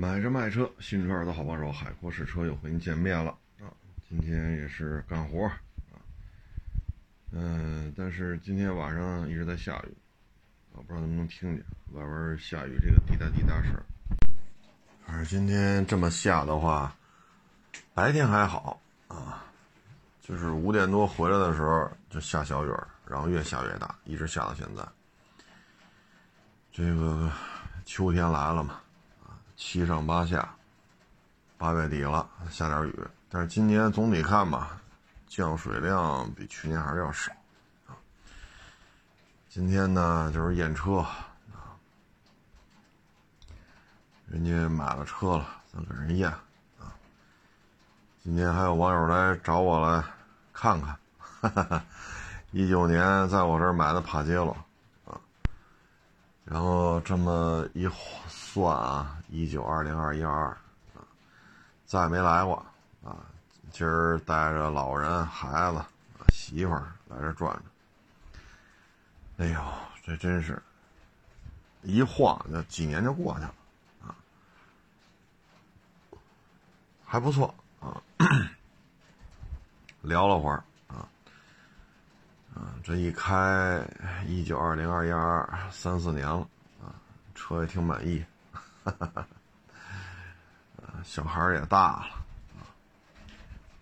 买车卖车，新车的好帮手，海阔试车又和您见面了啊！今天也是干活啊，嗯，但是今天晚上一直在下雨啊，不知道能不能听见外边下雨这个滴答滴答声。反正今天这么下的话，白天还好啊，就是五点多回来的时候就下小雨，然后越下越大，一直下到现在。这个秋天来了嘛。七上八下，八月底了，下点雨。但是今年总体看吧，降水量比去年还是要少啊。今天呢，就是验车啊，人家买了车了，咱给人验啊。今天还有网友来找我来看看，哈哈哈，一九年在我这买的帕杰罗啊，然后这么一算啊。一九二零二一二二，啊，再没来过啊！今儿带着老人、孩子、媳妇儿来这转转。哎呦，这真是，一晃就几年就过去了啊！还不错啊，聊了会儿啊，啊，这一开一九二零二一二二三四年了啊，车也挺满意。哈哈哈，小孩也大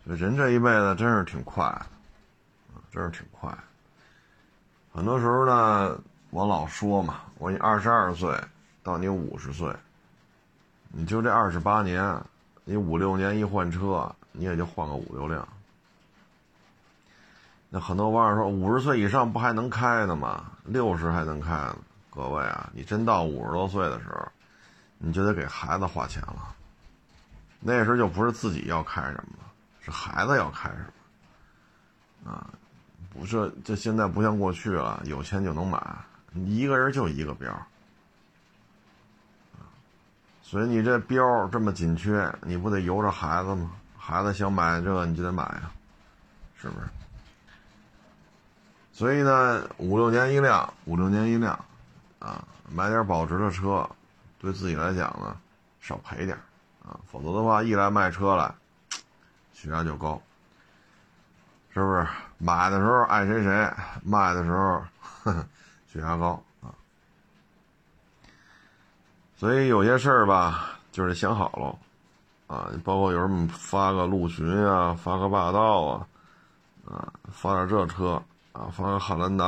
了，人这一辈子真是挺快的，真是挺快。很多时候呢，我老说嘛，我你二十二岁到你五十岁，你就这二十八年，你五六年一换车，你也就换个五六辆。那很多网友说，五十岁以上不还能开呢吗？六十还能开呢？各位啊，你真到五十多岁的时候。你就得给孩子花钱了，那时候就不是自己要开什么，是孩子要开什么，啊，不是，这现在不像过去了，有钱就能买，你一个人就一个标，所以你这标这么紧缺，你不得由着孩子吗？孩子想买这你就得买呀，是不是？所以呢，五六年一辆，五六年一辆，啊，买点保值的车。对自己来讲呢，少赔点啊，否则的话，一来卖车来，血压就高，是不是？买的时候爱谁谁，卖的时候呵呵 血压高啊。所以有些事儿吧，就是想好了啊，包括有人发个陆巡啊，发个霸道啊，啊，发点这车啊，发个汉兰达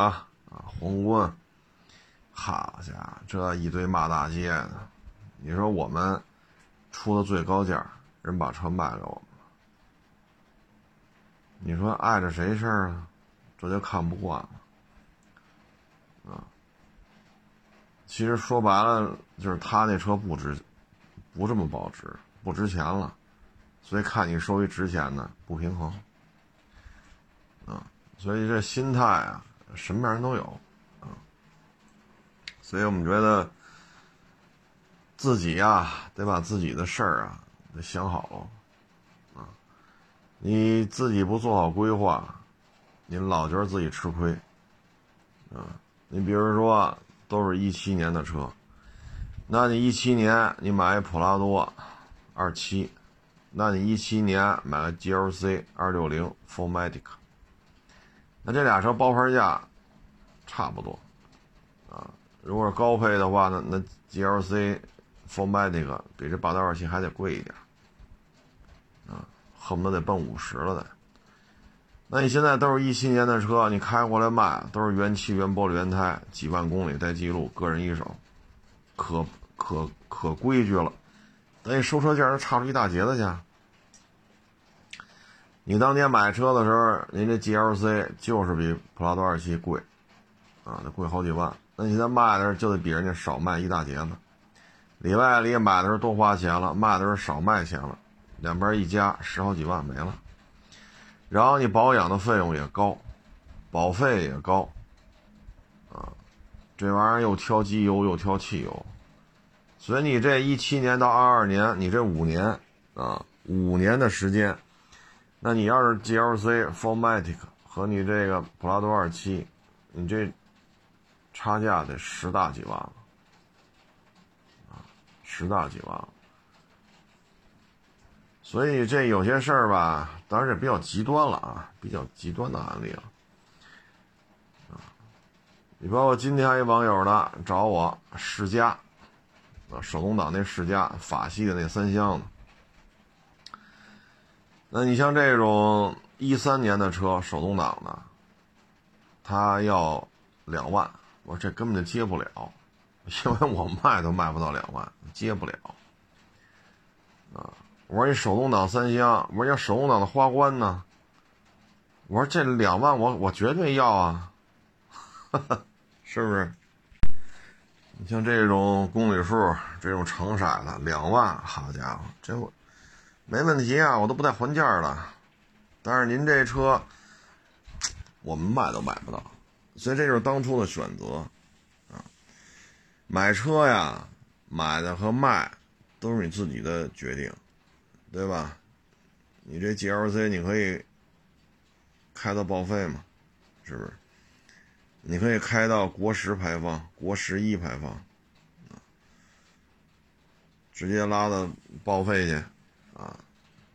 啊，皇冠。好家伙，这一堆骂大街的，你说我们出的最高价，人把车卖给我们了，你说碍着谁事儿啊？这就看不惯了啊！其实说白了，就是他那车不值，不这么保值，不值钱了，所以看你收一值钱的，不平衡啊！所以这心态啊，什么样人都有。所以我们觉得，自己呀，得把自己的事儿啊，得想好。了，啊，你自己不做好规划，你老觉得自己吃亏，啊，你比如说，都是一七年的车，那你一七年你买一普拉多二七，那你一七年买个 GLC 二六零 f o r m a t i c 那这俩车包牌价差不多，如果是高配的话呢，那 GLC f o r m a t i c 比这霸道二七还得贵一点，啊，恨不得得奔五十了得。那你现在都是一七年的车，你开过来卖，都是原漆、原玻璃、原胎，几万公里带记录，个人一手，可可可规矩了。等你收车价儿差出一大截子去。你当年买车的时候，您这 GLC 就是比普拉多二七贵，啊，得贵好几万。那你在卖的时候就得比人家少卖一大截子，里外里买的时候多花钱了，卖的时候少卖钱了，两边一加十好几万没了。然后你保养的费用也高，保费也高，啊，这玩意儿又挑机油又挑汽油，所以你这一七年到二二年，你这五年啊，五年的时间，那你要是 GLC f o r m a t i c 和你这个普拉多二七，你这。差价得十大几万了，啊，十大几万了，所以这有些事儿吧，当然这比较极端了啊，比较极端的案例了。啊，你包括今天还有网友呢找我试驾，啊，手动挡那试驾，法系的那三厢的。那你像这种一三年的车，手动挡的，他要两万，我说这根本就接不了，因为我卖都卖不到两万，接不了。啊，我说你手动挡三厢，我说要手动挡的花冠呢，我说这两万我我绝对要啊，是不是？你像这种公里数，这种成色的两万，好家伙，这我。没问题啊，我都不带还价的。但是您这车，我们卖都卖不到，所以这就是当初的选择啊。买车呀，买的和卖都是你自己的决定，对吧？你这 GLC 你可以开到报废嘛，是不是？你可以开到国十排放、国十一排放，啊直接拉到报废去。啊，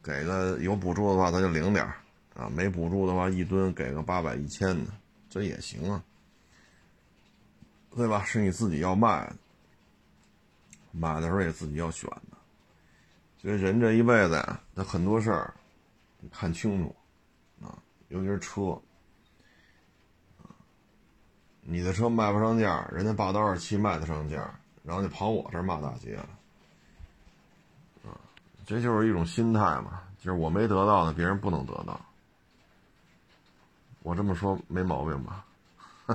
给个有补助的话，咱就领点儿啊；没补助的话，一吨给个八百一千的，这也行啊，对吧？是你自己要卖，买的时候也自己要选的。所以人这一辈子呀，那很多事儿，你看清楚啊，尤其是车，你的车卖不上价，人家霸道二七卖得上价，然后你跑我这儿骂大街了。这就是一种心态嘛，就是我没得到的，别人不能得到。我这么说没毛病吧？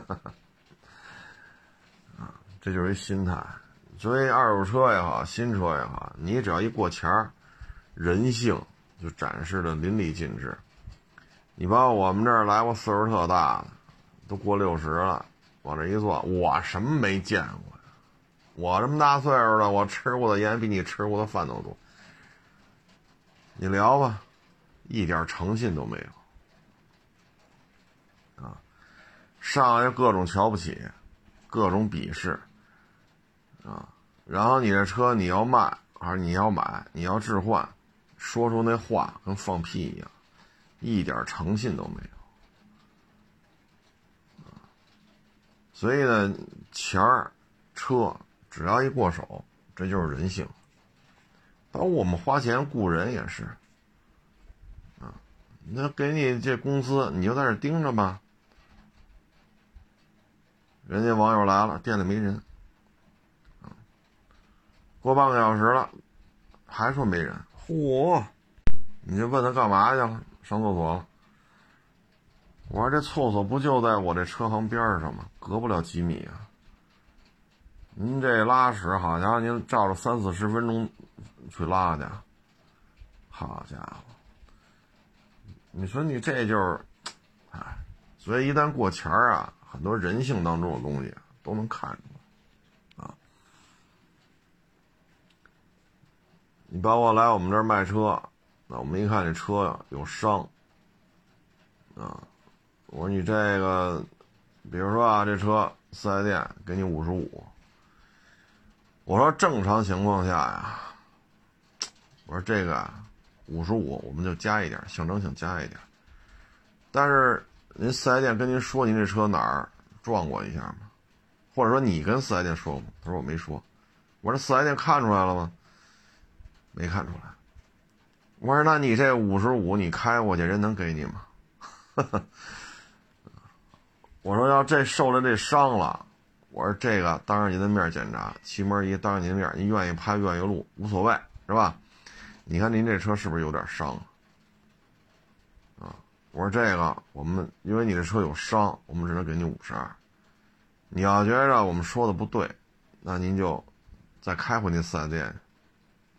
啊，这就是一心态。所以二手车也好，新车也好，你只要一过钱儿，人性就展示的淋漓尽致。你包括我们这儿来过岁数特大的，都过六十了，往这一坐，我什么没见过呀？我这么大岁数了，我吃过的盐比你吃过的饭都多。你聊吧，一点诚信都没有，啊，上来各种瞧不起，各种鄙视，啊，然后你这车你要卖还是你要买，你要置换，说出那话跟放屁一样，一点诚信都没有，所以呢，钱儿、车只要一过手，这就是人性。包括我们花钱雇人也是，啊，那给你这工资，你就在这盯着吧。人家网友来了，店里没人，啊，过半个小时了，还说没人，嚯，你就问他干嘛去了？上厕所了。我说这厕所不就在我这车行边上吗？隔不了几米啊。您这拉屎，好家伙，您照着三四十分钟。去拉去，好家伙！你说你这就是，哎，所以一旦过钱儿啊，很多人性当中的东西都能看出来，啊。你包括来我们这儿卖车，那我们一看这车有伤，啊，我说你这个，比如说啊，这车四 S 店给你五十五，我说正常情况下呀。我说这个五十五，我们就加一点，象征性加一点。但是您四 S 店跟您说您这车哪儿撞过一下吗？或者说你跟四 S 店说吗？他说我没说。我说四 S 店看出来了吗？没看出来。我说那你这五十五你开过去，人能给你吗？我说要这受了这伤了，我说这个当着您的面检查，漆膜仪当着您的面，您愿意拍愿意录无所谓，是吧？你看您这车是不是有点伤？啊，我说这个我们因为你这车有伤，我们只能给你五十二。你要觉着我们说的不对，那您就再开回那四 S 店，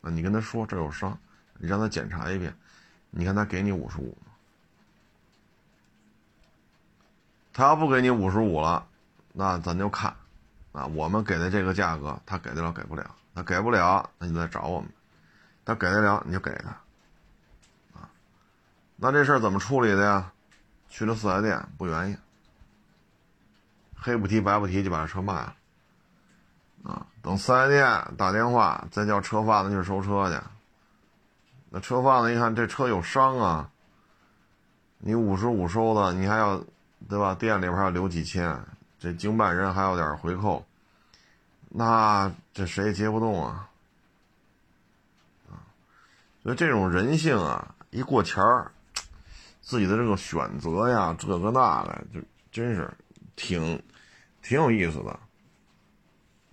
啊，你跟他说这有伤，你让他检查一遍，你看他给你五十五吗？他要不给你五十五了，那咱就看，啊，我们给的这个价格他给得了给不了，他给不了，那你再找我们。他给得了你就给他，那这事儿怎么处理的呀？去了四 S 店不愿意，黑不提白不提就把这车卖了，啊，等四 S 店打电话再叫车贩子去收车去，那车贩子一看这车有伤啊，你五十五收的，你还要，对吧？店里边还要留几千，这经办人还要点回扣，那这谁也接不动啊，啊，所以这种人性啊，一过钱儿，自己的这个选择呀，这个那个，就真是挺挺有意思的，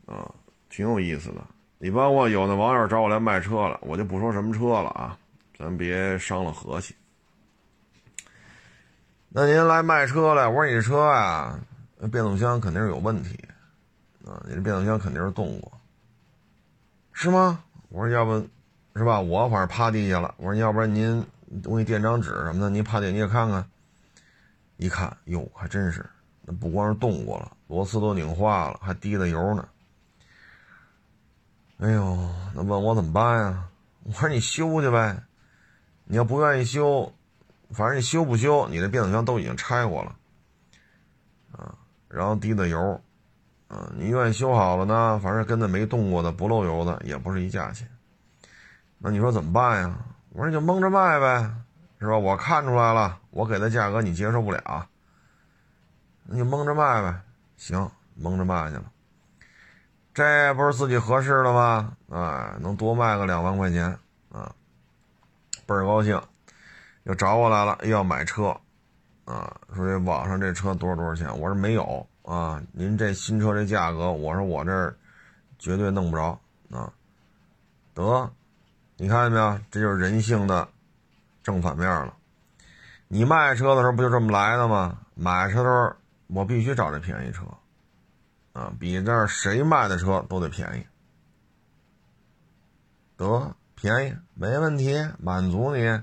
啊，挺有意思的。你包括有的网友找我来卖车了，我就不说什么车了啊，咱别伤了和气。那您来卖车来，我说你这车呀，变速箱肯定是有问题啊，你这变速箱肯定是动过，是吗？我说要不，是吧？我反正趴地下了。我说要不然您，我给你垫张纸什么的，你趴地你也看看。一看，哟，还真是，那不光是动过了，螺丝都拧化了，还滴了油呢。哎呦，那问我怎么办呀？我说你修去呗，你要不愿意修，反正你修不修，你的变速箱都已经拆过了，啊，然后滴的油，啊，你愿意修好了呢，反正跟那没动过的不漏油的也不是一价钱。那你说怎么办呀？我说你就蒙着卖呗，是吧？我看出来了，我给的价格你接受不了，那就蒙着卖呗。行，蒙着卖去了。这不是自己合适的吗？啊，能多卖个两万块钱啊，倍儿高兴，又找我来了，要买车，啊，说这网上这车多少多少钱？我说没有啊，您这新车这价格，我说我这儿绝对弄不着啊。得，你看见没有？这就是人性的正反面了。你卖车的时候不就这么来的吗？买车的时候我必须找这便宜车。啊，比这谁卖的车都得便宜，得便宜没问题，满足你。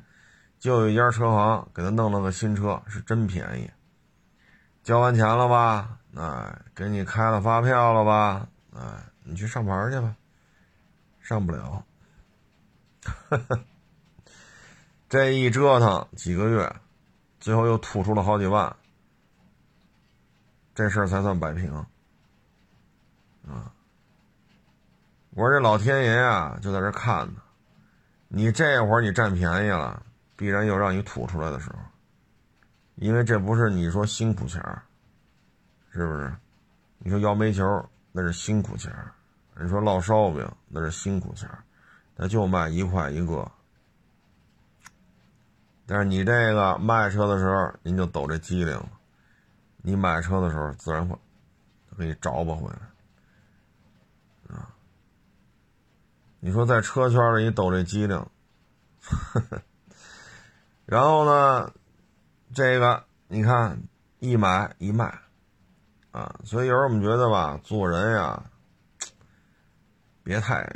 就有一家车行给他弄了个新车，是真便宜。交完钱了吧？哎，给你开了发票了吧？哎，你去上牌去吧，上不了。这一折腾几个月，最后又吐出了好几万，这事儿才算摆平。啊！我说这老天爷啊，就在这看呢。你这会儿你占便宜了，必然有让你吐出来的时候。因为这不是你说辛苦钱儿，是不是？你说摇煤球那是辛苦钱儿，你说烙烧饼那是辛苦钱儿，那就卖一块一个。但是你这个卖车的时候，您就抖这机灵了。你买车的时候，自然会给你找吧回来。你说在车圈里你抖这机灵，然后呢，这个你看一买一卖，啊，所以有时候我们觉得吧，做人呀，别太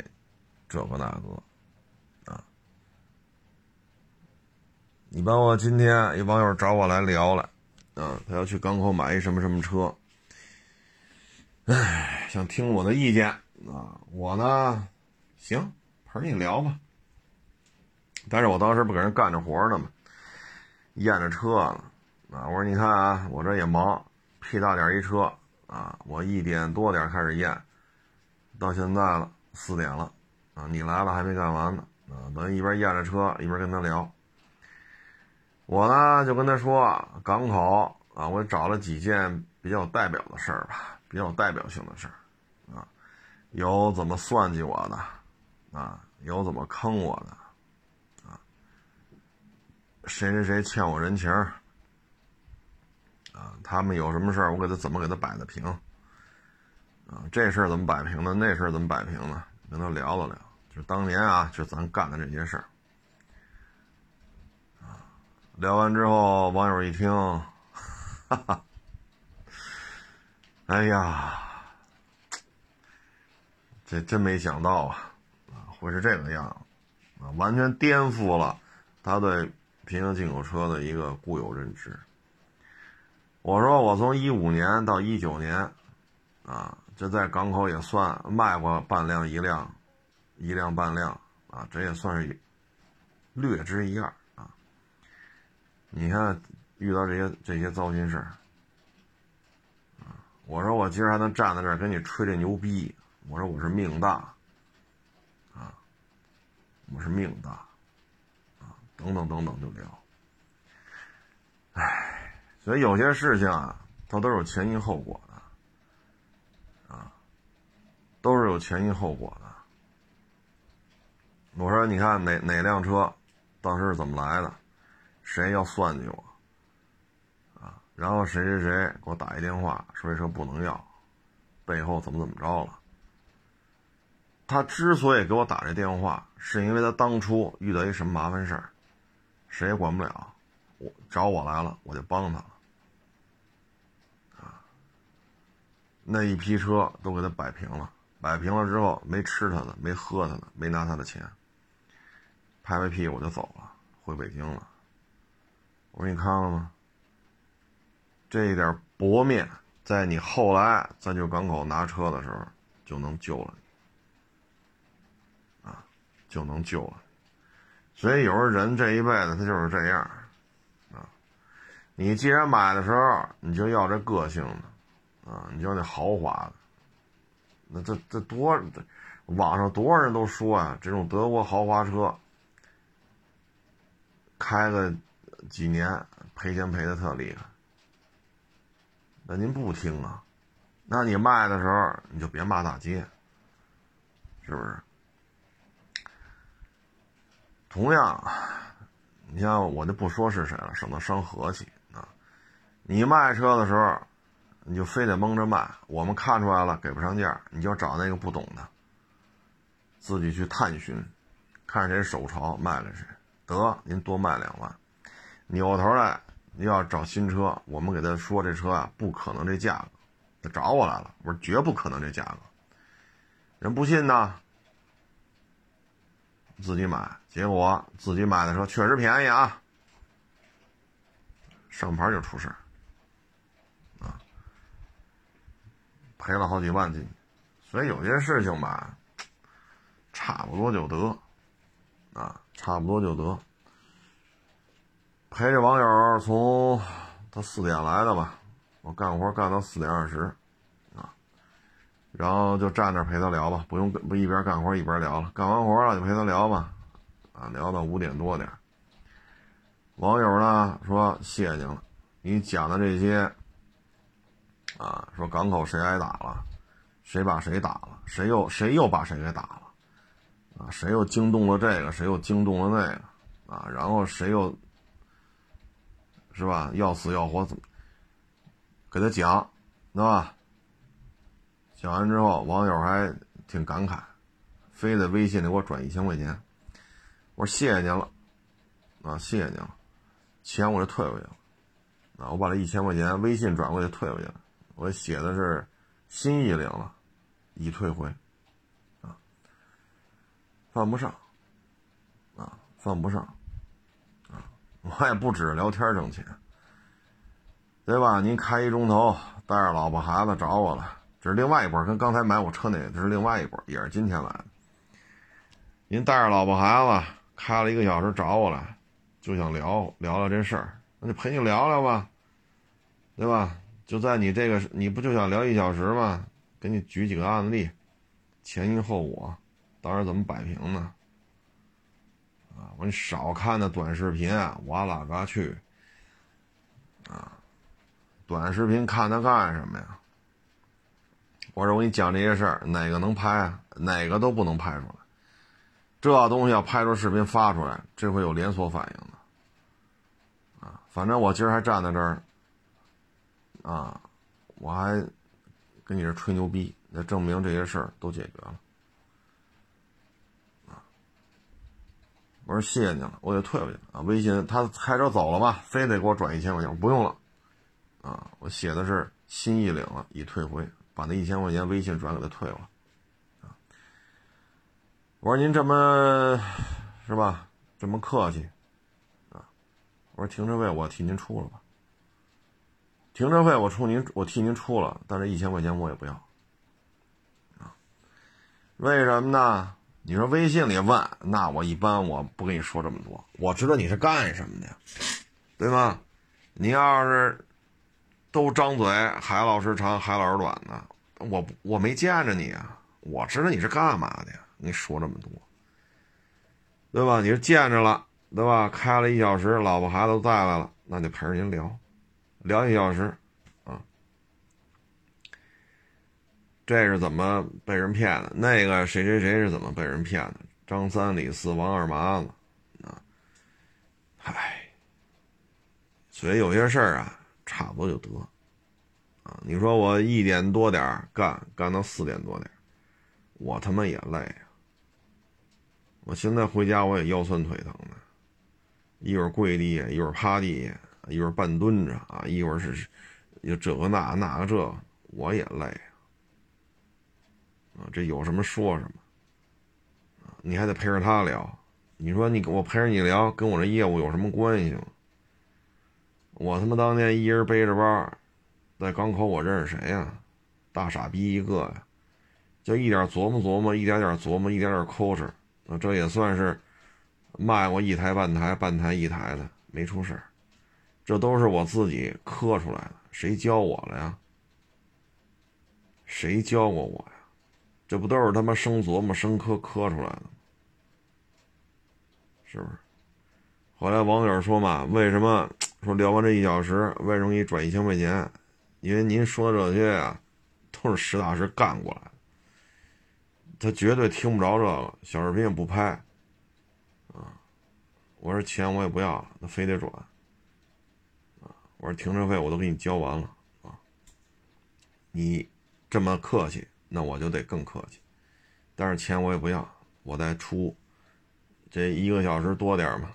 这个那个，啊，你包括今天一网友找我来聊了，啊，他要去港口买一什么什么车，唉，想听我的意见啊，我呢。行，陪你聊吧。但是我当时不给人干着活呢嘛，验着车了啊。我说你看啊，我这也忙，屁大点一车啊，我一点多点开始验，到现在了四点了啊，你来了还没干完呢啊。等于一边验着车一边跟他聊。我呢就跟他说港口啊，我找了几件比较代表的事儿吧，比较代表性的事儿啊，有怎么算计我的。啊，有怎么坑我的，啊，谁谁谁欠我人情啊，他们有什么事儿，我给他怎么给他摆的平，啊，这事儿怎么摆平的，那事儿怎么摆平的，跟他聊了聊，就当年啊，就咱干的这些事儿，聊完之后，网友一听，哈哈，哎呀，这真没想到啊。会是这个样，啊，完全颠覆了他对平行进口车的一个固有认知。我说我从一五年到一九年，啊，这在港口也算卖过半辆一辆，一辆半辆，啊，这也算是略知一二啊。你看遇到这些这些糟心事儿，啊，我说我今儿还能站在这儿跟你吹这牛逼，我说我是命大啊。我是命大啊，等等等等就聊。唉，所以有些事情啊，它都是有前因后果，都是有前因后果的。我说，你看哪哪辆车，当时是怎么来的？谁要算计我？啊，然后谁谁谁给我打一电话，说这车不能要，背后怎么怎么着了？他之所以给我打这电话，是因为他当初遇到一什么麻烦事儿，谁也管不了，我找我来了，我就帮他了。啊，那一批车都给他摆平了，摆平了之后，没吃他的，没喝他的，没拿他的钱，拍拍屁股就走了，回北京了。我说你看了吗？这一点薄面，在你后来在就港口拿车的时候，就能救了你。啊就能救了你，所以有时候人这一辈子他就是这样，啊，你既然买的时候你就要这个性的，啊，你就要那豪华的，那这这多，网上多少人都说啊，这种德国豪华车开个几年赔钱赔的特厉害，那您不听啊，那你卖的时候你就别骂大街，是不是？同样，你像我就不说是谁了，省得伤和气啊。你卖车的时候，你就非得蒙着卖，我们看出来了给不上价，你就找那个不懂的，自己去探寻，看谁手潮卖给谁，得您多卖两万。扭头来，你要找新车，我们给他说这车啊不可能这价格，他找我来了，我说绝不可能这价格，人不信呢。自己买，结果自己买的车确实便宜啊，上牌就出事，赔了好几万进去。所以有些事情吧，差不多就得，啊，差不多就得。陪这网友从他四点来的吧，我干活干到四点二十。啊然后就站那陪他聊吧，不用不一边干活一边聊了。干完活了就陪他聊吧，啊，聊到五点多点。网友呢说谢谢您了，你讲的这些，啊，说港口谁挨打了，谁把谁打了，谁又谁又把谁给打了，啊，谁又惊动了这个，谁又惊动了那个，啊，然后谁又，是吧？要死要活怎么？给他讲，对吧？讲完之后，网友还挺感慨，非得微信里给我转一千块钱。我说谢谢您了，啊，谢谢您了，钱我就退回去了。啊，我把这一千块钱微信转过去退回去了。我写的是心意领了，已退回，啊，犯不上，啊，犯不上，啊，我也不指着聊天挣钱，对吧？您开一钟头，带着老婆孩子找我了。这是另外一波，跟刚才买我车那个，这是另外一波，也是今天来的。您带着老婆孩子开了一个小时找我来，就想聊聊聊这事儿，那就陪你聊聊吧，对吧？就在你这个，你不就想聊一小时吗？给你举几个案例，前因后果，到时怎么摆平呢？啊，我说你少看那短视频啊，我拉个去，啊，短视频看它干什么呀？我说我给你讲这些事儿，哪个能拍啊？哪个都不能拍出来。这东西要拍出视频发出来，这会有连锁反应的。啊，反正我今儿还站在这儿，啊，我还跟你这吹牛逼，那证明这些事儿都解决了。我说谢谢你了，我得退回去啊。微信他开车走了吧，非得给我转一千块钱，不用了。啊，我写的是心意领了，已退回。把那一千块钱微信转给他退了，啊！我说您这么是吧？这么客气，啊！我说停车费我替您出了吧。停车费我出您，我替您出了，但这一千块钱我也不要，啊！为什么呢？你说微信里问，那我一般我不跟你说这么多，我知道你是干什么的，对吗？你要是。都张嘴，海老师长，海老师短的，我我没见着你啊，我知道你是干嘛的呀？你说这么多，对吧？你是见着了，对吧？开了一小时，老婆孩子都带来了，那就陪着您聊，聊一小时，啊，这是怎么被人骗的？那个谁谁谁是怎么被人骗的？张三李四王二麻子，啊，唉，所以有些事儿啊，差不多就得，啊，你说我一点多点干，干到四点多点，我他妈也累啊！我现在回家我也腰酸腿疼的。一会儿跪地下，一会儿趴地下，一会儿半蹲着啊，一会儿是有这个那那个这，我也累啊。这有什么说什么？你还得陪着他聊。你说你我陪着你聊，跟我这业务有什么关系吗？我他妈当年一人背着包，在港口我认识谁呀？大傻逼一个呀！就一点琢磨琢磨，一点点琢磨，一点点抠着，啊，这也算是。卖过一台半台半台一台的没出事这都是我自己磕出来的，谁教我了呀？谁教过我呀？这不都是他妈生琢磨生磕磕出来的吗？是不是？后来网友说嘛，为什么说聊完这一小时，为什么给你转一千块钱？因为您说的这些呀，都是实打实干过来的，他绝对听不着这个小视频也不拍啊。我说钱我也不要了，那非得转，我说停车费我都给你交完了，啊！你这么客气，那我就得更客气，但是钱我也不要，我再出这一个小时多点嘛，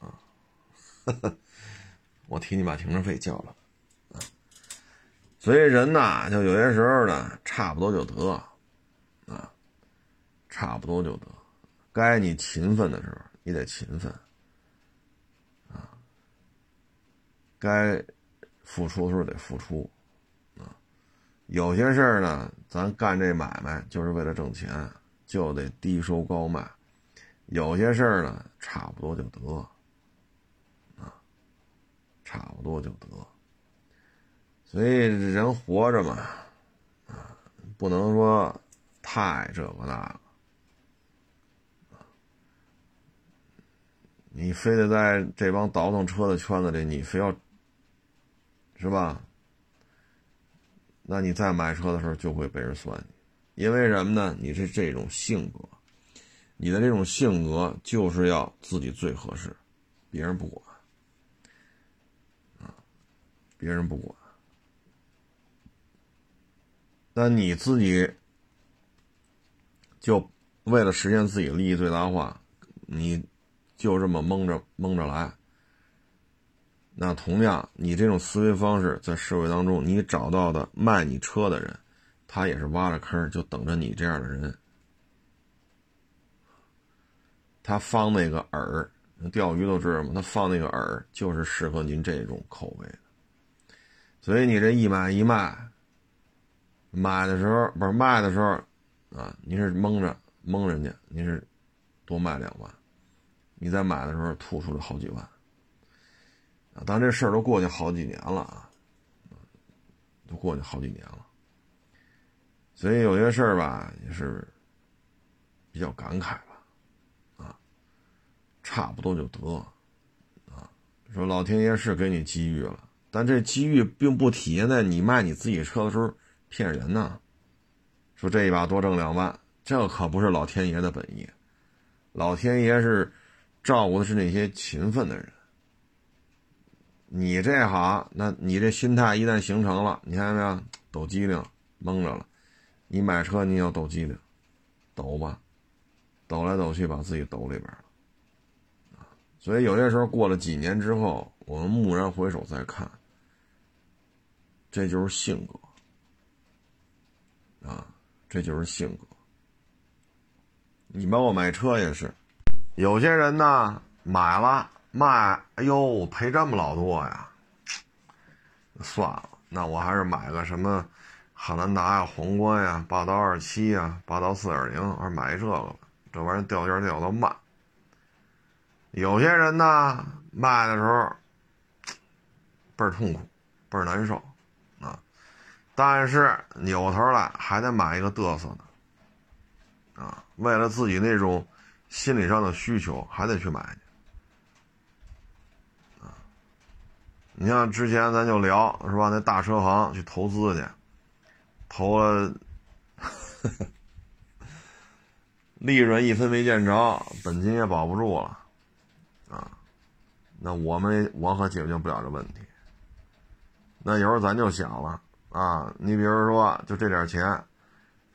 啊！我替你把停车费交了，啊！所以人呐，就有些时候呢，差不多就得，啊，差不多就得，该你勤奋的时候。你得勤奋，啊，该付出的时候得付出，啊，有些事儿呢，咱干这买卖就是为了挣钱，就得低收高卖；有些事儿呢，差不多就得，啊，差不多就得。所以人活着嘛，啊，不能说太这个那个。你非得在这帮倒腾车的圈子里，你非要，是吧？那你再买车的时候就会被人算计，因为什么呢？你是这种性格，你的这种性格就是要自己最合适，别人不管，啊，别人不管，那你自己就为了实现自己利益最大化，你。就这么蒙着蒙着来，那同样，你这种思维方式在社会当中，你找到的卖你车的人，他也是挖了坑，就等着你这样的人。他放那个饵，钓鱼都知道吗？他放那个饵就是适合您这种口味的。所以你这一买一卖，买的时候不是卖的时候，啊，你是蒙着蒙人家，你是多卖两万。你在买的时候吐出了好几万，啊！但这事儿都过去好几年了啊，都过去好几年了，所以有些事儿吧也是比较感慨吧，啊，差不多就得，啊，说老天爷是给你机遇了，但这机遇并不体现在你卖你自己车的时候骗人呢，说这一把多挣两万，这可不是老天爷的本意，老天爷是。照顾的是那些勤奋的人。你这行，那你这心态一旦形成了，你看见没有？抖机灵，蒙着了。你买车，你要抖机灵，抖吧，抖来抖去，把自己抖里边了。所以有些时候过了几年之后，我们蓦然回首再看，这就是性格啊，这就是性格。你包括买车也是。有些人呢买了卖，哎呦赔这么老多呀！算了，那我还是买个什么汉兰达呀、皇冠呀、霸道二七呀、霸道四点零，还是买这个吧。这玩意儿掉价掉的慢。有些人呢卖的时候倍儿痛苦，倍儿难受啊，但是扭头来还得买一个嘚瑟的啊，为了自己那种。心理上的需求还得去买去，你像之前咱就聊是吧？那大车行去投资去，投了，利润一分没见着，本金也保不住了，啊，那我们我可解决不了这问题。那有时候咱就想了啊，你比如说就这点钱，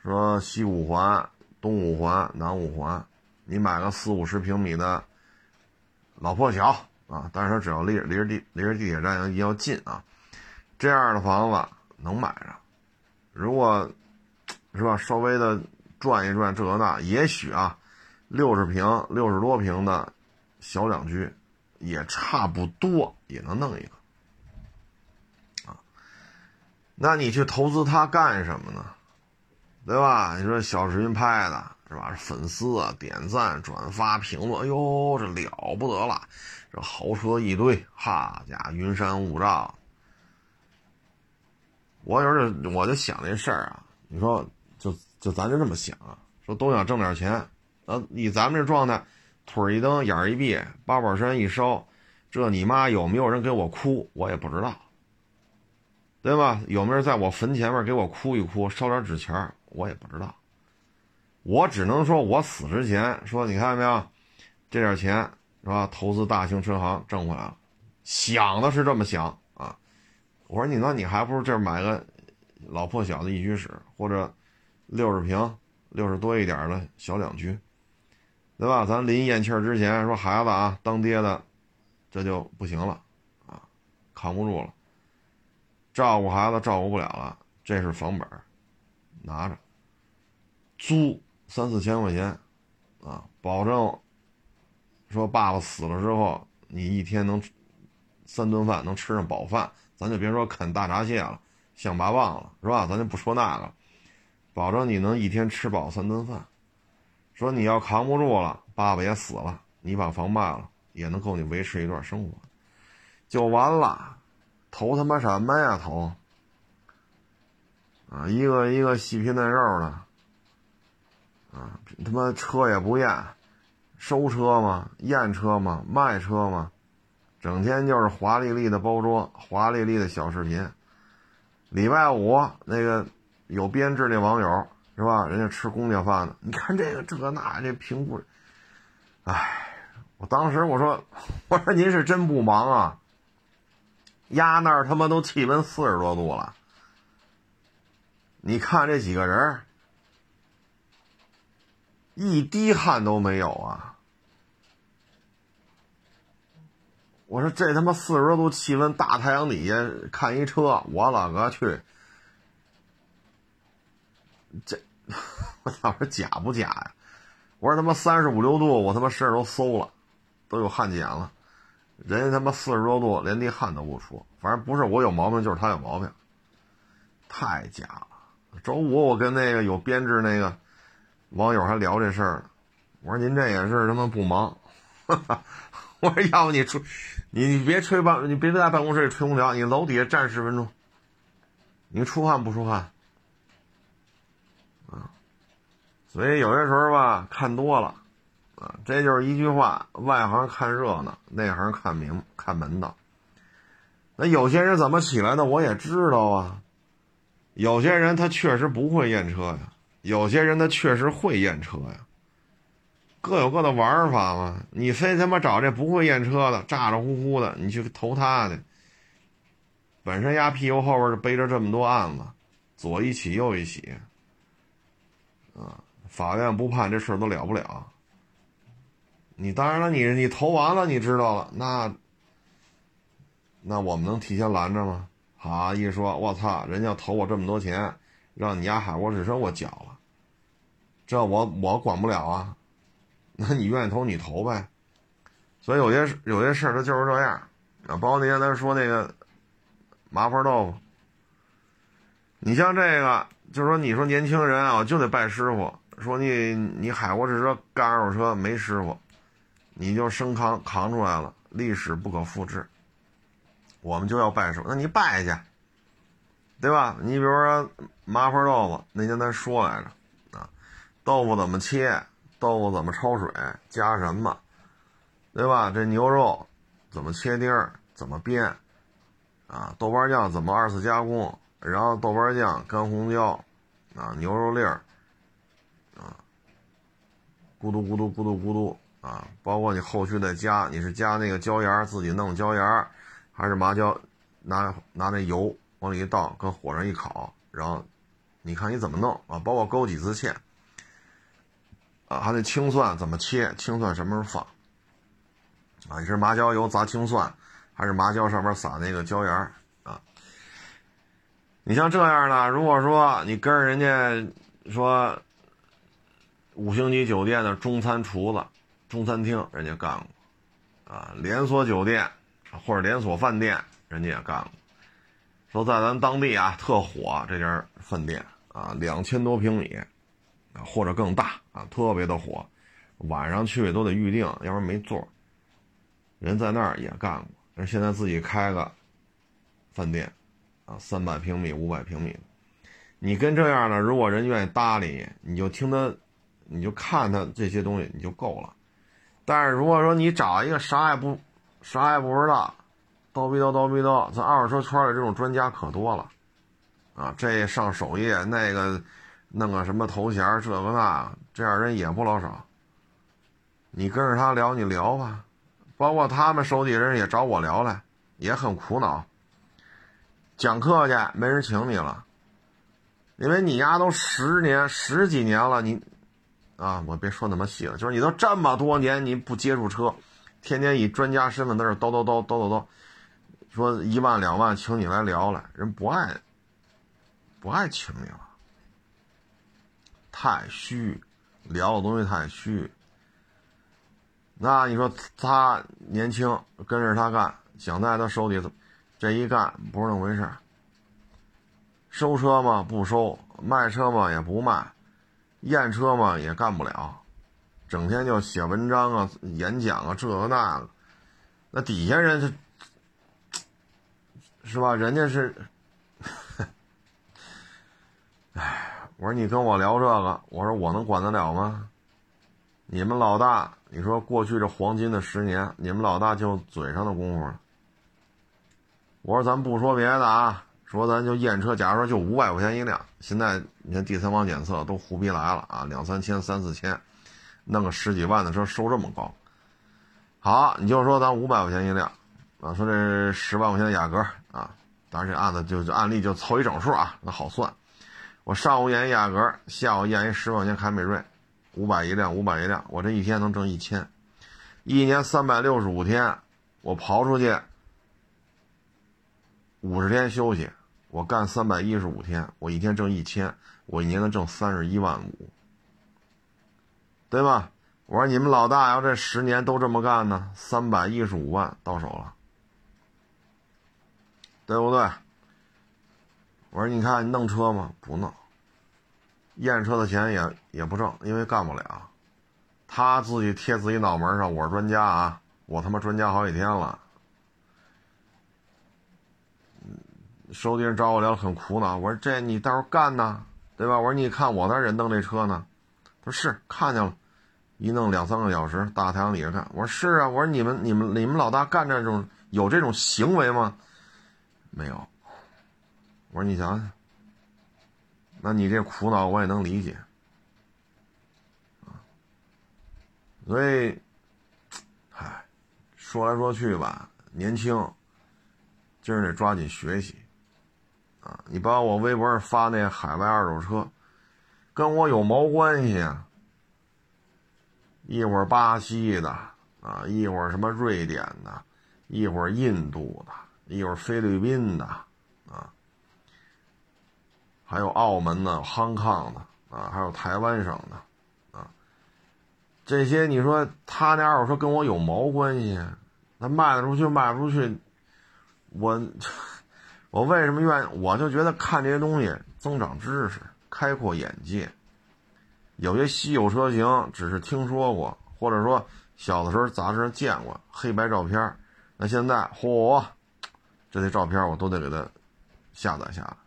说西五环、东五环、南五环，你买个四五十平米的老破小啊，但是它只要离着离着地离着地铁站要要近啊，这样的房子能买着。如果是吧，稍微的转一转这个那，也许啊，六十平、六十多平的小两居也差不多也能弄一个。啊那你去投资它干什么呢？对吧？你说小视频拍的是吧？粉丝啊，点赞、转发、评论，哎呦，这了不得了！这豪车一堆，哈家云山雾罩。我有时候我就想这事儿啊，你说就就咱就这么想啊，说都想挣点钱，呃，以咱们这状态，腿一蹬，眼一闭，八宝山一烧，这你妈有没有人给我哭，我也不知道。对吧？有没有人在我坟前面给我哭一哭，烧点纸钱我也不知道。我只能说，我死之前说，你看见没有，这点钱是吧？投资大型车行挣回来了，想的是这么想啊。我说你那你还不如这买个老破小的一居室，或者六十平、六十多一点的小两居，对吧？咱临咽气之前说，孩子啊，当爹的这就不行了啊，扛不住了。照顾孩子照顾不了了，这是房本拿着，租三四千块钱，啊，保证说爸爸死了之后，你一天能三顿饭能吃上饱饭，咱就别说啃大闸蟹了，象拔蚌了，是吧？咱就不说那个，保证你能一天吃饱三顿饭。说你要扛不住了，爸爸也死了，你把房卖了，也能够你维持一段生活，就完了。投他妈什么呀？投啊！一个一个细皮嫩肉的啊！他妈车也不验，收车吗？验车吗？卖车吗？整天就是华丽丽的包装，华丽丽的小视频。礼拜五那个有编制那网友是吧？人家吃公家饭呢。你看这个这那这评估，哎，我当时我说 我说您是真不忙啊。压那儿他妈都气温四十多度了，你看这几个人，一滴汗都没有啊！我说这他妈四十多度气温，大太阳底下看一车，我勒个去！这 我操，这假不假呀？我说他妈三十五六度，我他妈身上都馊了，都有汗碱了。人家他妈四十多度，连滴汗都不出。反正不是我有毛病，就是他有毛病，太假了。周五我跟那个有编制那个网友还聊这事儿呢，我说您这也是他妈不忙。我说要不你出，你你别吹办，你别在办公室里吹空调，你楼底下站十分钟，你出汗不出汗？啊，所以有些时候吧，看多了。啊这就是一句话：外行看热闹，内行看明看门道。那有些人怎么起来的，我也知道啊。有些人他确实不会验车呀，有些人他确实会验车呀。各有各的玩法嘛。你非他妈找这不会验车的，咋咋呼呼的，你去投他去。本身压屁股后边背着这么多案子，左一起右一起，啊，法院不判这事都了不了。你当然了，你你投完了，你知道了，那那我们能提前拦着吗？好，一说，我操，人家投我这么多钱，让你家海沃士车我缴了，这我我管不了啊。那你愿意投你投呗。所以有些有些事儿它就是这样啊。包括那天咱说那个麻婆豆腐，你像这个，就是说你说年轻人啊，就得拜师傅，说你你海沃士车干二手车没师傅。你就生扛扛出来了，历史不可复制。我们就要拜师傅，那你拜去，对吧？你比如说麻婆豆腐，那天咱说来着啊，豆腐怎么切，豆腐怎么焯水，加什么，对吧？这牛肉怎么切丁儿，怎么煸，啊，豆瓣酱怎么二次加工，然后豆瓣酱、干红椒，啊，牛肉粒儿，啊，咕嘟咕嘟咕嘟咕嘟，啊，包括你后续再加，你是加那个椒盐自己弄椒盐，还是麻椒，拿拿那油往里一倒，搁火上一烤，然后你看你怎么弄啊？包括勾几次芡，还得青蒜怎么切，青蒜什么时候放？啊，你是麻椒油砸青蒜，还是麻椒上面撒那个椒盐啊？你像这样的，如果说你跟人家说五星级酒店的中餐厨子、中餐厅，人家干过啊；连锁酒店或者连锁饭店，人家也干过。说在咱当地啊，特火这家饭店啊，两千多平米啊，或者更大啊，特别的火，晚上去都得预定，要不然没座。人在那儿也干过，人现在自己开个饭店，啊，三百平米、五百平米。你跟这样的，如果人愿意搭理你，你就听他，你就看他这些东西，你就够了。但是如果说你找一个啥也不、啥也不知道，叨逼叨叨逼叨，咱二手车圈里这种专家可多了，啊，这上首页，那个弄个什么头衔，这个那，这样人也不老少。你跟着他聊，你聊吧。包括他们手底人也找我聊来，也很苦恼。讲课去没人请你了，因为你丫都十年十几年了，你啊，我别说那么细了，就是你都这么多年你不接触车，天天以专家身份在这叨叨叨叨叨叨，说一万两万请你来聊来，人不爱不爱请你了，太虚，聊的东西太虚。那你说他年轻，跟着他干，想在他手里，这一干不是那么回事收车嘛不收，卖车嘛也不卖，验车嘛也干不了，整天就写文章啊、演讲啊，这个那个。那底下人是是吧？人家是，我说你跟我聊这个，我说我能管得了吗？你们老大。你说过去这黄金的十年，你们老大就嘴上的功夫了。我说咱不说别的啊，说咱就验车，假如说就五百块钱一辆，现在你看第三方检测都胡逼来了啊，两三千、三四千，弄个十几万的车收这么高。好，你就说咱五百块钱一辆啊，说这十万块钱的雅阁啊，当然这案子就就案例就凑一整数啊，那好算。我上午验一雅阁，下午验一十万块钱凯美瑞。五百一辆，五百一辆，我这一天能挣一千，一年三百六十五天，我刨出去五十天休息，我干三百一十五天，我一天挣一千，我一年能挣三十一万五，对吧？我说你们老大要这十年都这么干呢，三百一十五万到手了，对不对？我说你看你弄车吗？不弄。验车的钱也也不挣，因为干不了。他自己贴自己脑门上，我是专家啊，我他妈专家好几天了。收地人找我聊很苦恼，我说这你到时候干呢，对吧？我说你看我那人弄这车呢，他说是看见了，一弄两三个小时，大太阳底下干。我说是啊，我说你们你们你们老大干这种有这种行为吗？没有。我说你想想。那你这苦恼我也能理解，啊，所以，唉，说来说去吧，年轻，今儿得抓紧学习，啊，你把我微博上发那海外二手车，跟我有毛关系啊？一会儿巴西的，啊，一会儿什么瑞典的，一会儿印度的，一会儿菲律宾的。啊还有澳门的、康康的啊，还有台湾省的啊，这些你说他那二手车跟我有毛关系？他卖得出去卖不出去，我我为什么愿意？我就觉得看这些东西增长知识、开阔眼界。有些稀有车型只是听说过，或者说小的时候杂志上见过黑白照片，那现在嚯，这些照片我都得给它下载下来。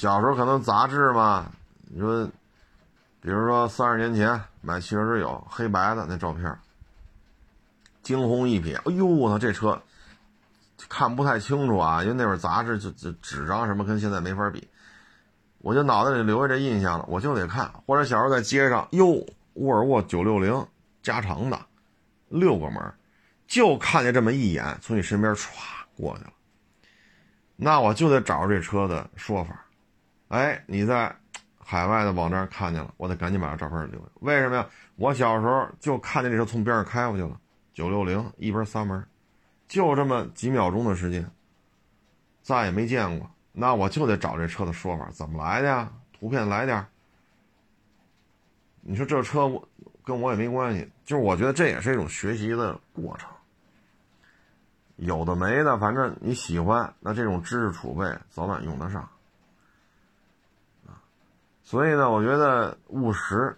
小时候可能杂志嘛，你说，比如说三十年前买汽车之友黑白的那照片，惊鸿一瞥，哎呦，我操，这车看不太清楚啊，因为那会儿杂志就就纸张什么跟现在没法比，我就脑袋里留下这印象了，我就得看。或者小时候在街上，哟，沃尔沃九六零加长的，六个门，就看见这么一眼，从你身边歘过去了，那我就得找着这车的说法。哎，你在海外的网站看见了，我得赶紧把这照片留下。为什么呀？我小时候就看见这车从边上开过去了，九六零一边三门，就这么几秒钟的时间，再也没见过。那我就得找这车的说法，怎么来的呀？图片来点你说这车我跟我也没关系，就是我觉得这也是一种学习的过程。有的没的，反正你喜欢，那这种知识储备早晚用得上。所以呢，我觉得务实，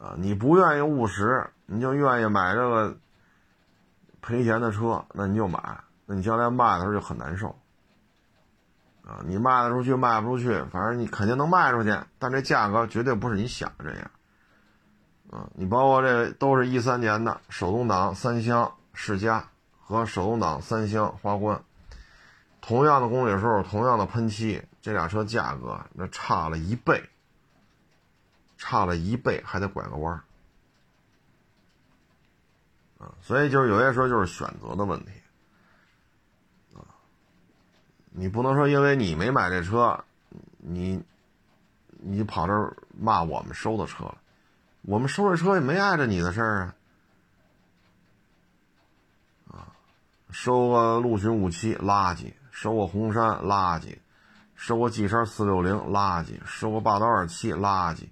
啊，你不愿意务实，你就愿意买这个赔钱的车，那你就买，那你将来卖的时候就很难受，啊，你卖得出去卖不出去，反正你肯定能卖出去，但这价格绝对不是你想的这样，啊，你包括这都是一三年的手动挡三厢世嘉和手动挡三厢花冠，同样的公里数，同样的喷漆，这俩车价格那差了一倍。差了一倍，还得拐个弯儿，啊，所以就是有些时候就是选择的问题，啊，你不能说因为你没买这车，你，你跑这骂我们收的车了，我们收这车也没碍着你的事儿啊，啊，收个陆巡五七垃圾，收个红山垃圾，收个 G 三四六零垃圾，收个霸道二七垃圾。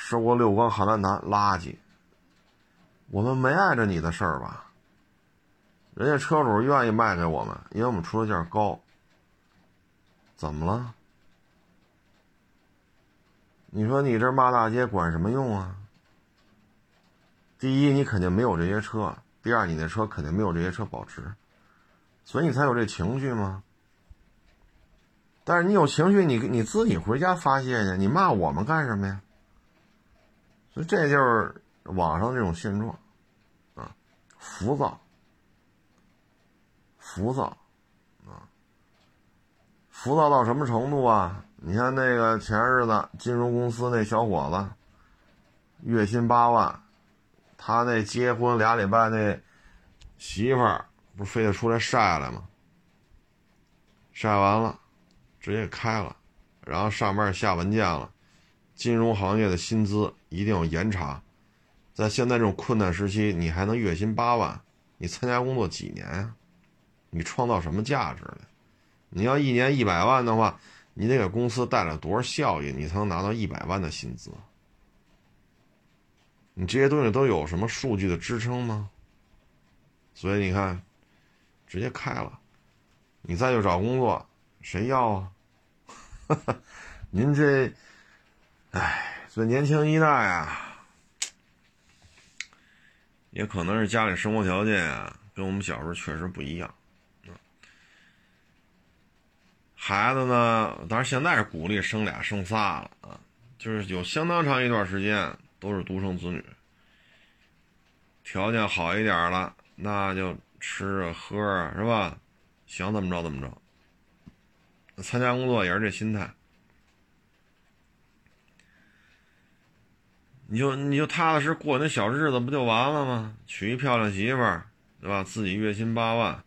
收过六缸汉兰达垃圾，我们没碍着你的事儿吧？人家车主愿意卖给我们，因为我们出的价高。怎么了？你说你这骂大街管什么用啊？第一，你肯定没有这些车；第二，你那车肯定没有这些车保值，所以你才有这情绪吗？但是你有情绪，你你自己回家发泄去，你骂我们干什么呀？这就是网上这种现状，啊，浮躁，浮躁，啊，浮躁到什么程度啊？你看那个前日子金融公司那小伙子，月薪八万，他那结婚俩礼拜那媳妇儿不非得出来晒来吗？晒完了，直接开了，然后上面下文件了。金融行业的薪资一定要严查，在现在这种困难时期，你还能月薪八万？你参加工作几年呀？你创造什么价值呢？你要一年一百万的话，你得给公司带来多少效益，你才能拿到一百万的薪资？你这些东西都有什么数据的支撑吗？所以你看，直接开了，你再去找工作，谁要啊？您这。唉，这年轻一代啊，也可能是家里生活条件啊，跟我们小时候确实不一样。孩子呢，当然现在是鼓励生俩生仨了啊，就是有相当长一段时间都是独生子女，条件好一点了，那就吃啊喝啊是吧？想怎么着怎么着。参加工作也是这心态。你就你就踏踏实过你那小日子不就完了吗？娶一漂亮媳妇儿，对吧？自己月薪八万，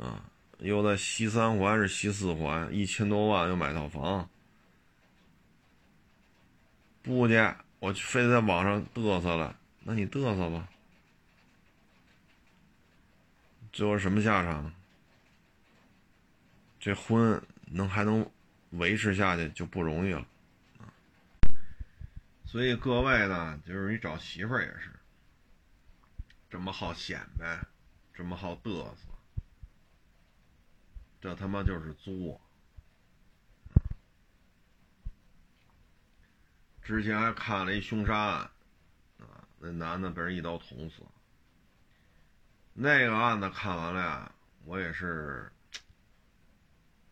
啊，又在西三环是西四环，一千多万又买套房，不去，我非得在网上嘚瑟了，那你嘚瑟吧，最后什么下场？这婚能还能维持下去就不容易了。所以各位呢，就是你找媳妇儿也是这么好显摆，这么好嘚瑟，这他妈就是作。之前还看了一凶杀案，啊，那男的被人一刀捅死。那个案子看完了呀，我也是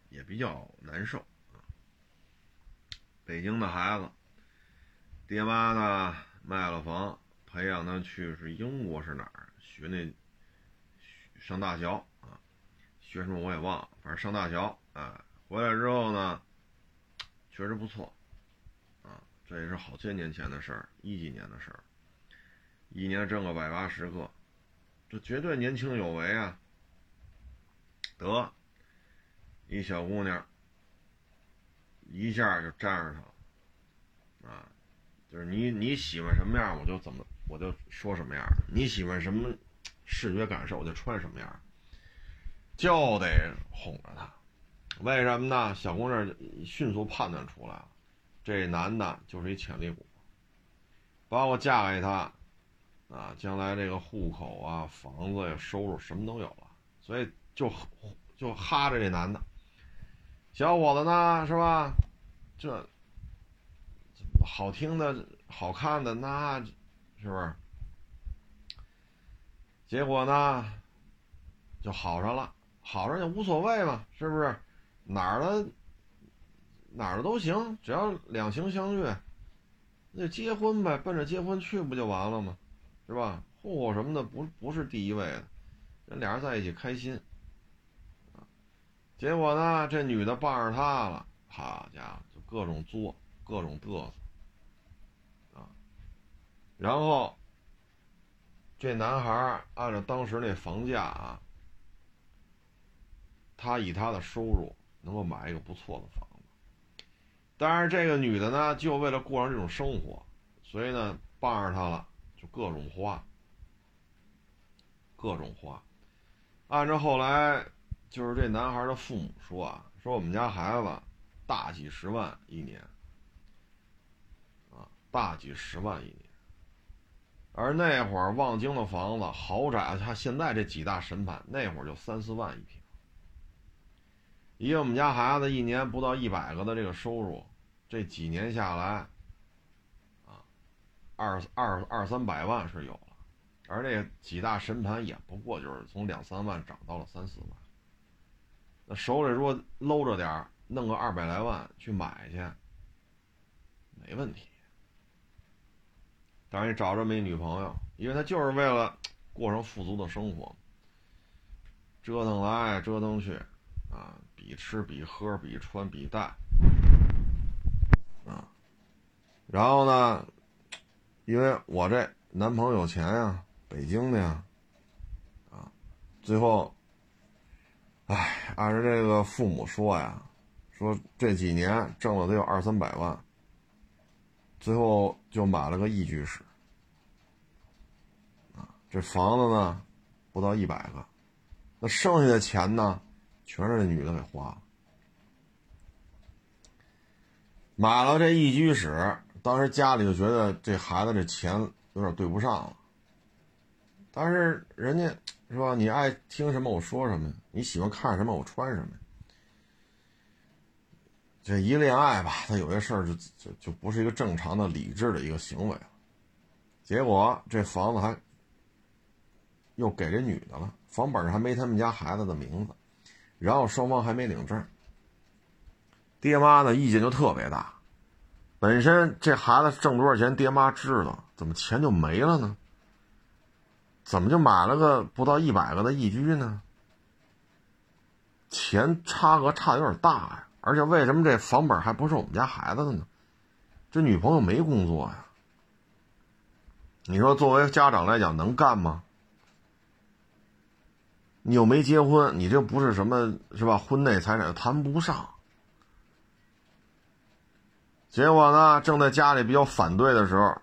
也比较难受。北京的孩子。爹妈呢卖了房，培养他去是英国是哪儿学那上大学啊，学什么我也忘了，反正上大学啊，回来之后呢，确实不错啊，这也是好些年前的事儿，一几年的事儿，一年挣个百八十个，这绝对年轻有为啊，得一小姑娘一下就粘上他了啊。就是你你喜欢什么样，我就怎么我就说什么样。你喜欢什么视觉感受，我就穿什么样，就得哄着他。为什么呢？小姑娘迅速判断出来了，这男的就是一潜力股，把我嫁给他，啊，将来这个户口啊、房子呀、收入什么都有了，所以就就哈着这男的。小伙子呢，是吧？这。好听的、好看的，那是不是？结果呢，就好上了，好上就无所谓嘛，是不是？哪儿的哪儿的都行，只要两情相悦，那就结婚呗，奔着结婚去不就完了吗？是吧？户口什么的不不是第一位的，人俩人在一起开心。结果呢，这女的傍上他了，好家伙，就各种作，各种嘚瑟。然后，这男孩按照当时那房价啊，他以他的收入能够买一个不错的房子。但是这个女的呢，就为了过上这种生活，所以呢，傍上他了，就各种花，各种花。按照后来就是这男孩的父母说啊，说我们家孩子大几十万一年，啊，大几十万一年。而那会儿望京的房子豪宅，他现在这几大神盘，那会儿就三四万一平。以我们家孩子一年不到一百个的这个收入，这几年下来，啊，二二二三百万是有了。而这几大神盘也不过就是从两三万涨到了三四万。那手里如果搂着点，弄个二百来万去买去，没问题。但是找这么一女朋友，因为他就是为了过上富足的生活，折腾来折腾去，啊，比吃比喝比穿比戴，啊，然后呢，因为我这男朋友有钱呀，北京的呀，啊，最后，哎，按照这个父母说呀，说这几年挣了得有二三百万。最后就买了个一居室，啊，这房子呢不到一百个，那剩下的钱呢，全是这女的给花了。买了这一居室，当时家里就觉得这孩子这钱有点对不上了，但是人家是吧？你爱听什么我说什么，你喜欢看什么我穿什么。这一恋爱吧，他有些事儿就就就不是一个正常的理智的一个行为了。结果这房子还又给这女的了，房本还没他们家孩子的名字，然后双方还没领证。爹妈呢意见就特别大，本身这孩子挣多少钱，爹妈知道，怎么钱就没了呢？怎么就买了个不到一百个的一居呢？钱差额差的有点大呀。而且为什么这房本还不是我们家孩子的呢？这女朋友没工作呀。你说作为家长来讲能干吗？你又没结婚，你这不是什么是吧？婚内财产谈不上。结果呢，正在家里比较反对的时候，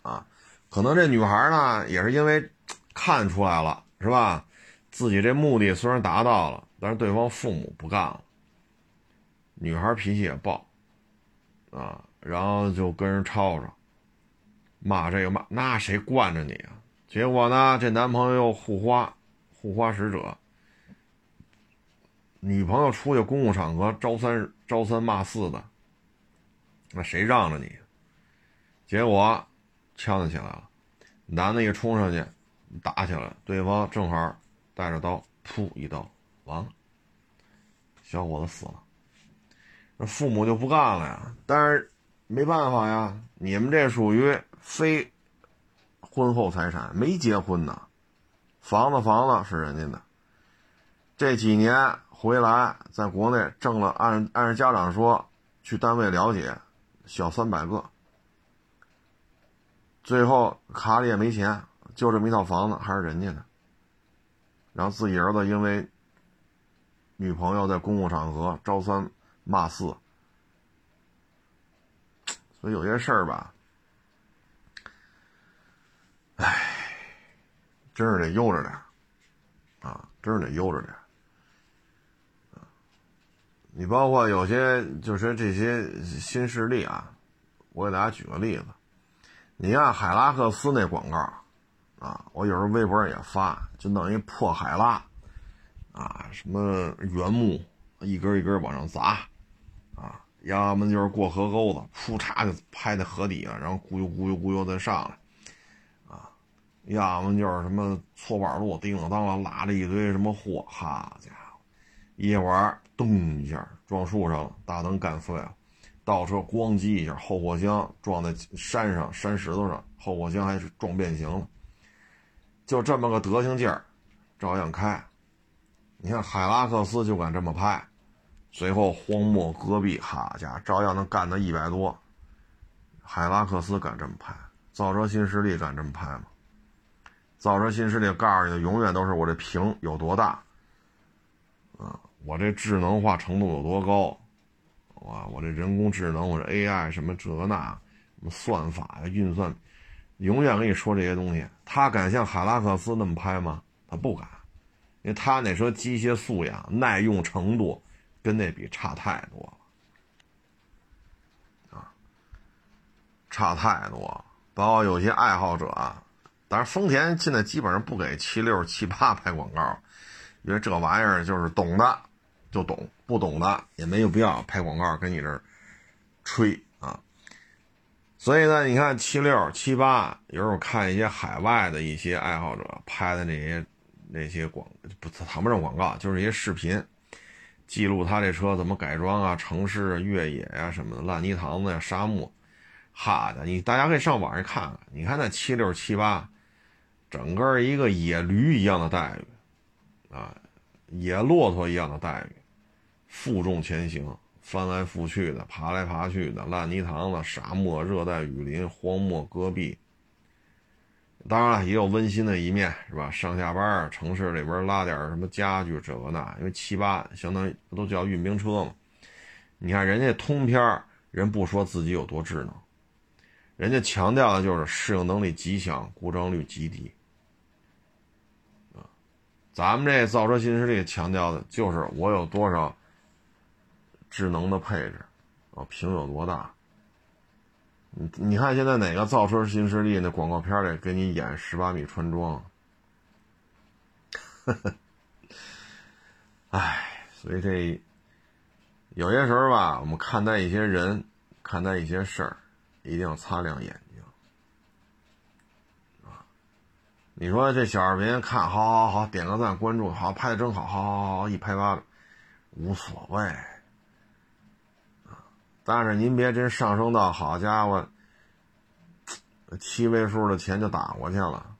啊，可能这女孩呢也是因为看出来了是吧？自己这目的虽然达到了，但是对方父母不干了。女孩脾气也暴，啊，然后就跟人吵吵，骂这个骂那，谁惯着你啊？结果呢，这男朋友护花，护花使者，女朋友出去公共场合招三招三骂四的，那谁让着你？结果呛起来了，男的一冲上去打起来，对方正好带着刀，噗一刀，完了，小伙子死了。那父母就不干了呀，但是没办法呀，你们这属于非婚后财产没结婚呢，房子房子是人家的。这几年回来，在国内挣了，按按家长说，去单位了解，小三百个。最后卡里也没钱，就这么一套房子还是人家的。然后自己儿子因为女朋友在公共场合招三骂四，所以有些事儿吧，唉，真是得悠着点啊，真是得悠着点你包括有些就是这些新势力啊，我给大家举个例子。你看海拉克斯那广告，啊，我有时候微博上也发，就弄一破海拉，啊，什么原木一根一根往上砸，要么就是过河沟子，噗嚓就拍在河底了，然后咕悠咕悠咕悠再上来，啊，要么就是什么搓板路，叮当当拉着一堆什么货，好家伙，一会儿咚一下撞树上了，大灯干碎了。倒车咣叽一下，后货箱撞在山上山石头上，后货箱还是撞变形了。就这么个德行劲儿，照样开。你看海拉克斯就敢这么拍，最后荒漠戈壁，哈家伙照样能干到一百多。海拉克斯敢这么拍，造车新势力敢这么拍吗？造车新势力告诉你的永远都是我这屏有多大，啊，我这智能化程度有多高。哇，我这人工智能，我这 AI 什么这那，什么算法呀、运算，永远跟你说这些东西。他敢像海拉克斯那么拍吗？他不敢，因为他那车机械素养、耐用程度跟那比差太多了，啊，差太多。包括有些爱好者啊，当然丰田现在基本上不给七六、七八拍广告，因为这玩意儿就是懂的。就懂不懂的也没有必要拍广告跟你这儿吹啊，所以呢，你看七六七八，有时候看一些海外的一些爱好者拍的那些那些广不谈不上广告，就是一些视频，记录他这车怎么改装啊，城市越野呀什么的，烂泥塘子呀，沙漠，哈的，你大家可以上网上看看，你看那七六七八，整个一个野驴一样的待遇啊，野骆驼一样的待遇。负重前行，翻来覆去的，爬来爬去的，烂泥塘子、沙漠、热带雨林、荒漠戈壁。当然了，也有温馨的一面，是吧？上下班城市里边拉点什么家具，这个那，因为七八相当于不都叫运兵车嘛。你看人家通篇人不说自己有多智能，人家强调的就是适应能力极强，故障率极低。啊，咱们这造车新势力强调的就是我有多少。智能的配置，啊，屏有多大？你你看现在哪个造车新势力那广告片里给你演十八米穿桩？呵呵，唉，所以这有些时候吧，我们看待一些人，看待一些事儿，一定要擦亮眼睛啊！你说这小视频看好好好，点个赞，关注，好拍的真好，好好好，一拍巴掌，无所谓。但是您别真上升到好家伙，七位数的钱就打过去了，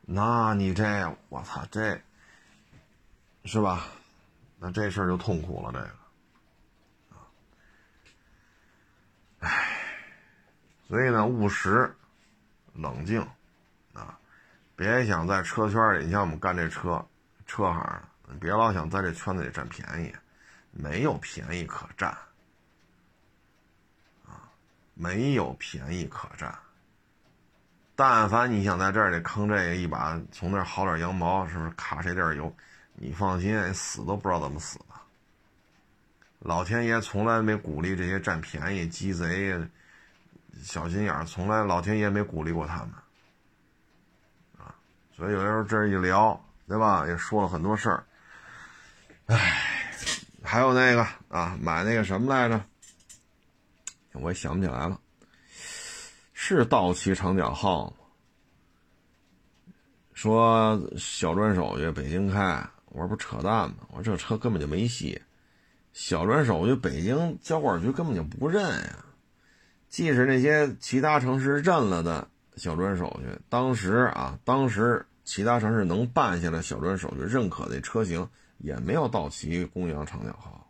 那你这我操这，是吧？那这事儿就痛苦了，这个，唉，所以呢，务实、冷静啊，别想在车圈里，你像我们干这车车行，你别老想在这圈子里占便宜，没有便宜可占。没有便宜可占。但凡你想在这里坑这个一把，从那儿薅点羊毛，是不是卡谁地儿有？你放心，死都不知道怎么死的。老天爷从来没鼓励这些占便宜、鸡贼、小心眼儿，从来老天爷没鼓励过他们。啊，所以有的时候这一聊，对吧？也说了很多事儿。唉，还有那个啊，买那个什么来着？我也想不起来了，是道奇长角号吗？说小专手续北京开，我说不扯淡吗？我说这车根本就没戏，小专手续北京交管局根本就不认呀。即使那些其他城市认了的，小专手续。当时啊，当时其他城市能办下来小专手续认可的车型，也没有道奇、公羊、长角号。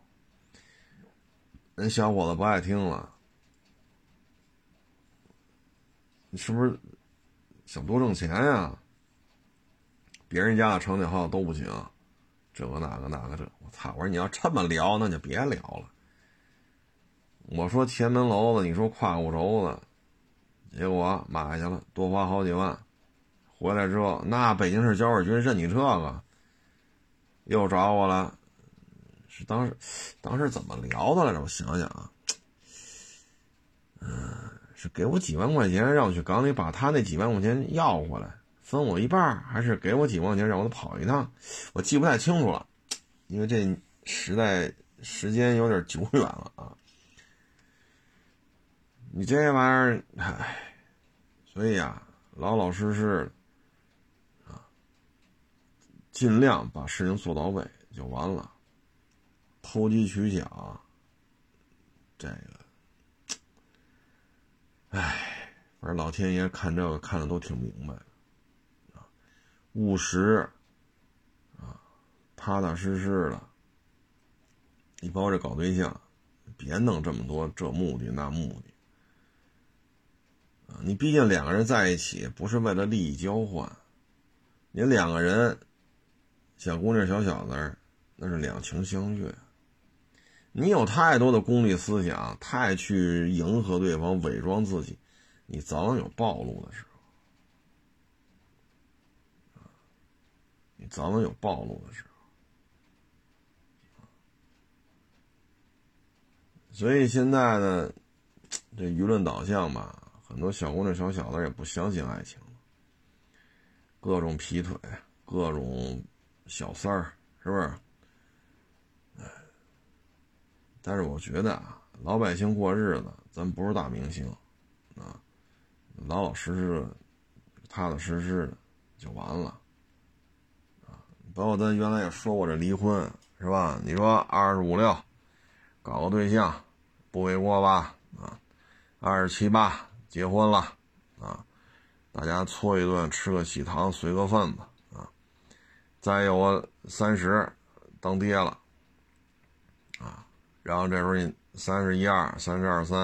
人小伙子不爱听了，是不是想多挣钱呀？别人家的长角号都不行，这个那个那个这，我操！我说你要这么聊，那就别聊了。我说前门楼子，你说胯骨轴子，结果买去了，多花好几万，回来之后，那北京市交管局认你这个，又找我了。是当时，当时怎么聊的来着？我想想啊，嗯，给我几万块钱，让我去港里把他那几万块钱要回来，分我一半，还是给我几万块钱让我跑一趟？我记不太清楚了，因为这时代时间有点久远了啊。你这玩意儿，唉，所以啊，老老实实啊，尽量把事情做到位就完了。投机取巧，这个，唉，反正老天爷看这个看的都挺明白，务实，啊，踏踏实实的。你包括这搞对象，别弄这么多这目的那目的，啊，你毕竟两个人在一起不是为了利益交换，你两个人，小姑娘小小子，那是两情相悦。你有太多的功利思想，太去迎合对方、伪装自己，你早晚有暴露的时候。你早晚有暴露的时候。所以现在呢，这舆论导向吧，很多小姑娘、小小子也不相信爱情了，各种劈腿，各种小三儿，是不是？但是我觉得啊，老百姓过日子，咱不是大明星，啊，老老实实的、踏踏实实的就完了，啊，包括咱原来也说过这离婚是吧？你说二十五六搞个对象不为过吧？啊，二十七八结婚了，啊，大家搓一顿，吃个喜糖，随个份子，啊，再有个三十当爹了。然后这时候你三十一二、三十二三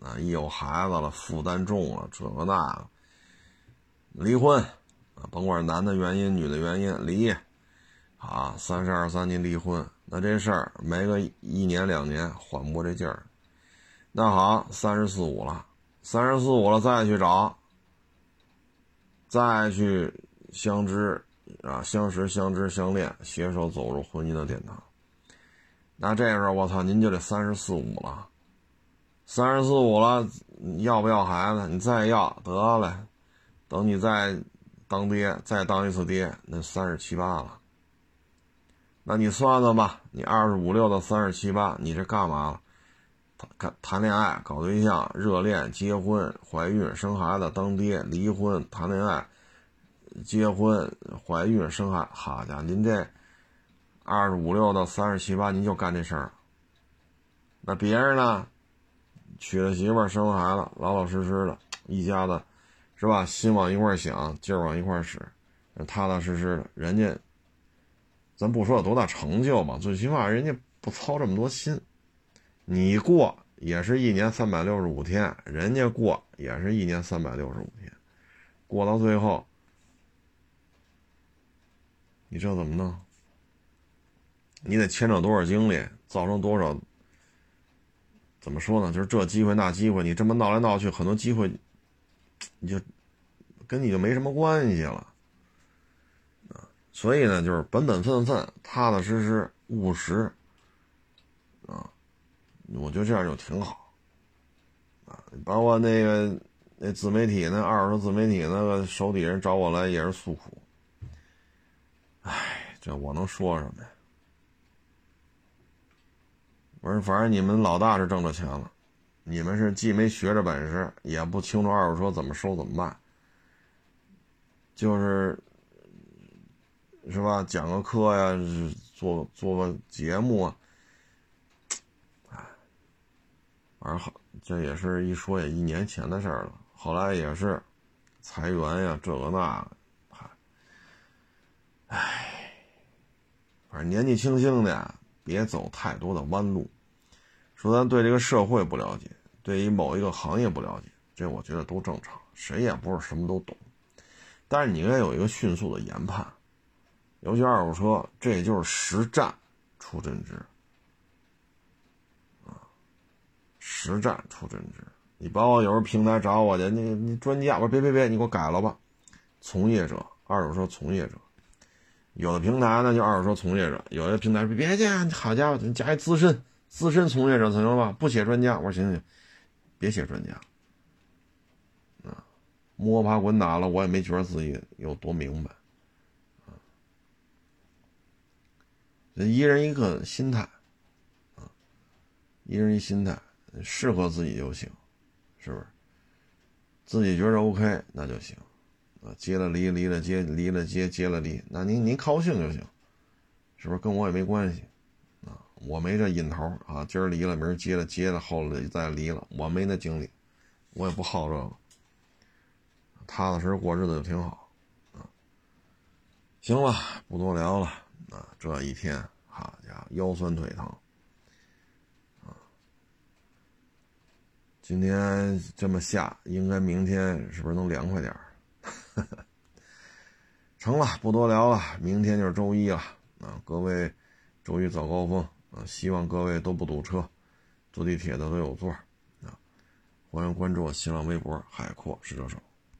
啊，一有孩子了，负担重了，这个那个，离婚啊，甭管男的原因、女的原因离，啊，三十二三您离婚，那这事儿没个一年两年缓不过这劲儿。那好，三十四五了，三十四五了再去找，再去相知啊，相识、相知、相恋，携手走入婚姻的殿堂。那这时候我操，您就得三十四五了，三十四五了，要不要孩子？你再要得了，等你再当爹，再当一次爹，那三十七八了。那你算算吧，你二十五六到三十七八，你这干嘛了？谈谈恋爱、搞对象、热恋、结婚、怀孕、生孩子、当爹、离婚、谈恋爱、结婚、怀孕、生孩，好家伙，您这。二十五六到三十七八，您就干这事儿。那别人呢？娶了媳妇，生了孩子，老老实实的，一家子，是吧？心往一块儿想，劲儿往一块儿使，踏踏实实的。人家，咱不说有多大成就吧，最起码人家不操这么多心。你过也是一年三百六十五天，人家过也是一年三百六十五天，过到最后，你这怎么弄？你得牵扯多少精力，造成多少？怎么说呢？就是这机会那机会，你这么闹来闹去，很多机会，你就跟你就没什么关系了啊。所以呢，就是本本分分、踏踏实实、务实啊。我觉得这样就挺好啊。包括那个那自媒体那二手自媒体那个手底下人找我来也是诉苦。哎，这我能说什么呀？我说，反正你们老大是挣着钱了，你们是既没学着本事，也不清楚二手车怎么收怎么卖，就是是吧？讲个课呀，做做个节目啊，哎，反正好，这也是一说也一年前的事儿了。后来也是裁员呀，这个那个，嗨，唉，反正年纪轻轻的，别走太多的弯路。说咱对这个社会不了解，对于某一个行业不了解，这我觉得都正常，谁也不是什么都懂。但是你应该有一个迅速的研判，尤其二手车，这也就是实战出真知啊。实战出真知，你包括有时候平台找我去，你你专家，我说别别别，你给我改了吧。从业者，二手车从业者，有的平台呢就二手车从业者，有的平台说别介，好家伙，你加一资深资深从业者行了吧？不写专家，我说行行，别写专家。啊，摸爬滚打了，我也没觉得自己有多明白。啊，一人一个心态，啊，一人一心态。适合自己就行，是不是？自己觉着 OK 那就行，啊，结了离，离了结，离了结，结了离，那您您高兴就行，是不是？跟我也没关系，我没这瘾头啊，今儿离了，明儿接了，接了后来再离了，我没那精力，我也不好这个，踏踏实实过日子就挺好，啊，行了，不多聊了，啊，这一天，好家伙，腰酸腿疼。啊今天这么下，应该明天是不是能凉快点儿？成了，不多聊了，明天就是周一了啊！各位，周一早高峰啊，希望各位都不堵车，坐地铁的都有座啊！欢迎关注我新浪微博“海阔试车手”。